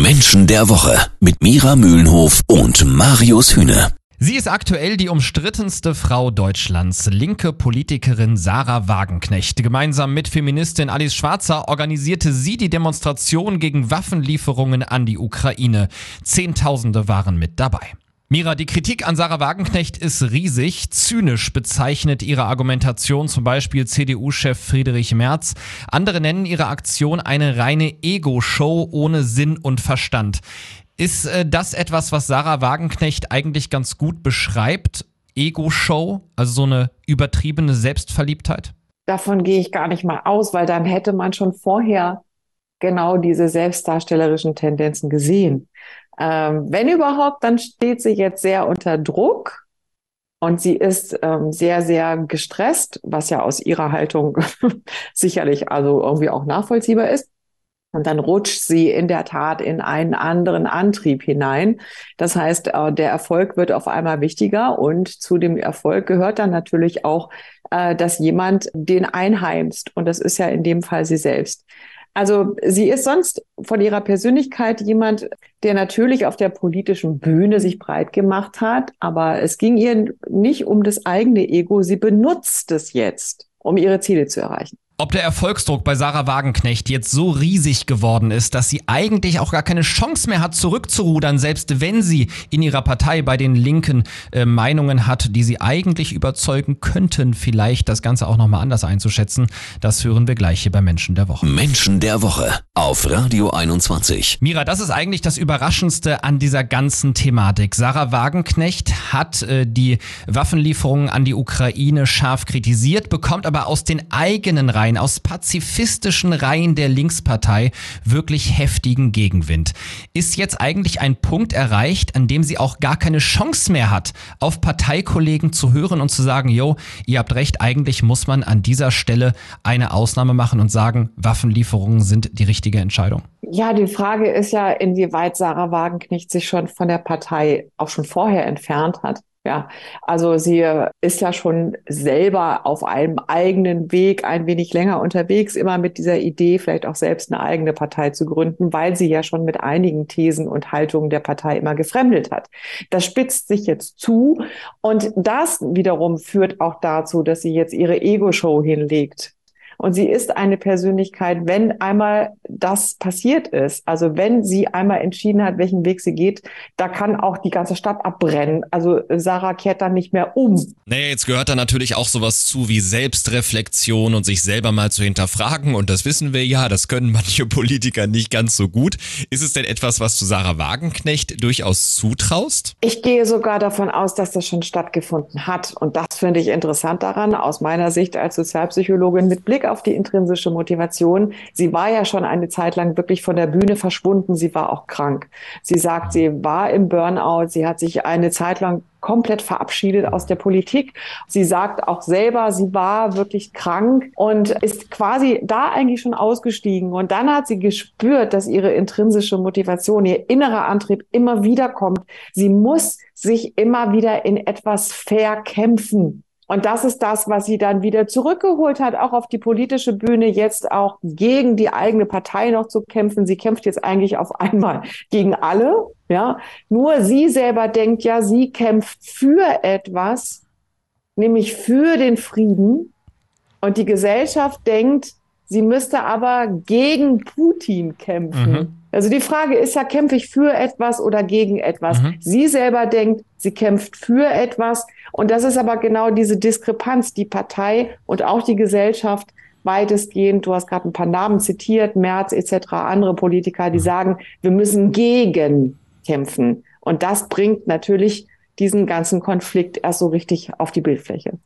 Menschen der Woche mit Mira Mühlenhof und Marius Hühne. Sie ist aktuell die umstrittenste Frau Deutschlands, linke Politikerin Sarah Wagenknecht. Gemeinsam mit Feministin Alice Schwarzer organisierte sie die Demonstration gegen Waffenlieferungen an die Ukraine. Zehntausende waren mit dabei. Mira, die Kritik an Sarah Wagenknecht ist riesig. Zynisch bezeichnet ihre Argumentation zum Beispiel CDU-Chef Friedrich Merz. Andere nennen ihre Aktion eine reine Ego-Show ohne Sinn und Verstand. Ist äh, das etwas, was Sarah Wagenknecht eigentlich ganz gut beschreibt? Ego-Show, also so eine übertriebene Selbstverliebtheit? Davon gehe ich gar nicht mal aus, weil dann hätte man schon vorher genau diese selbstdarstellerischen Tendenzen gesehen. Ähm, wenn überhaupt, dann steht sie jetzt sehr unter Druck und sie ist ähm, sehr, sehr gestresst, was ja aus ihrer Haltung sicherlich also irgendwie auch nachvollziehbar ist. Und dann rutscht sie in der Tat in einen anderen Antrieb hinein. Das heißt, äh, der Erfolg wird auf einmal wichtiger und zu dem Erfolg gehört dann natürlich auch, äh, dass jemand den einheimst. Und das ist ja in dem Fall sie selbst. Also sie ist sonst von ihrer Persönlichkeit jemand, der natürlich auf der politischen Bühne sich breit gemacht hat, aber es ging ihr nicht um das eigene Ego. Sie benutzt es jetzt, um ihre Ziele zu erreichen. Ob der Erfolgsdruck bei Sarah Wagenknecht jetzt so riesig geworden ist, dass sie eigentlich auch gar keine Chance mehr hat, zurückzurudern, selbst wenn sie in ihrer Partei bei den Linken äh, Meinungen hat, die sie eigentlich überzeugen könnten, vielleicht das Ganze auch nochmal anders einzuschätzen, das hören wir gleich hier bei Menschen der Woche. Menschen der Woche auf Radio 21. Mira, das ist eigentlich das Überraschendste an dieser ganzen Thematik. Sarah Wagenknecht hat äh, die Waffenlieferungen an die Ukraine scharf kritisiert, bekommt aber aus den eigenen Reihen Reihen, aus pazifistischen Reihen der Linkspartei wirklich heftigen Gegenwind. Ist jetzt eigentlich ein Punkt erreicht, an dem sie auch gar keine Chance mehr hat, auf Parteikollegen zu hören und zu sagen, jo, ihr habt recht, eigentlich muss man an dieser Stelle eine Ausnahme machen und sagen, Waffenlieferungen sind die richtige Entscheidung? Ja, die Frage ist ja, inwieweit Sarah Wagenknecht sich schon von der Partei auch schon vorher entfernt hat. Ja, also sie ist ja schon selber auf einem eigenen Weg ein wenig länger unterwegs, immer mit dieser Idee, vielleicht auch selbst eine eigene Partei zu gründen, weil sie ja schon mit einigen Thesen und Haltungen der Partei immer gefremdet hat. Das spitzt sich jetzt zu und das wiederum führt auch dazu, dass sie jetzt ihre Ego-Show hinlegt. Und sie ist eine Persönlichkeit, wenn einmal das passiert ist, also wenn sie einmal entschieden hat, welchen Weg sie geht, da kann auch die ganze Stadt abbrennen. Also Sarah kehrt dann nicht mehr um. Naja, jetzt gehört da natürlich auch sowas zu wie Selbstreflexion und sich selber mal zu hinterfragen. Und das wissen wir ja, das können manche Politiker nicht ganz so gut. Ist es denn etwas, was du Sarah Wagenknecht durchaus zutraust? Ich gehe sogar davon aus, dass das schon stattgefunden hat. Und das finde ich interessant daran, aus meiner Sicht als Sozialpsychologin mit Blick auf die intrinsische Motivation. Sie war ja schon eine Zeit lang wirklich von der Bühne verschwunden. Sie war auch krank. Sie sagt, sie war im Burnout. Sie hat sich eine Zeit lang komplett verabschiedet aus der Politik. Sie sagt auch selber, sie war wirklich krank und ist quasi da eigentlich schon ausgestiegen. Und dann hat sie gespürt, dass ihre intrinsische Motivation, ihr innerer Antrieb immer wieder kommt. Sie muss sich immer wieder in etwas verkämpfen. Und das ist das, was sie dann wieder zurückgeholt hat, auch auf die politische Bühne, jetzt auch gegen die eigene Partei noch zu kämpfen. Sie kämpft jetzt eigentlich auf einmal gegen alle. Ja, nur sie selber denkt ja, sie kämpft für etwas, nämlich für den Frieden. Und die Gesellschaft denkt, sie müsste aber gegen Putin kämpfen. Mhm. Also die Frage ist ja, kämpfe ich für etwas oder gegen etwas? Mhm. Sie selber denkt, sie kämpft für etwas. Und das ist aber genau diese Diskrepanz, die Partei und auch die Gesellschaft weitestgehend, du hast gerade ein paar Namen zitiert, Merz etc., andere Politiker, die mhm. sagen, wir müssen gegen kämpfen. Und das bringt natürlich diesen ganzen Konflikt erst so richtig auf die Bildfläche.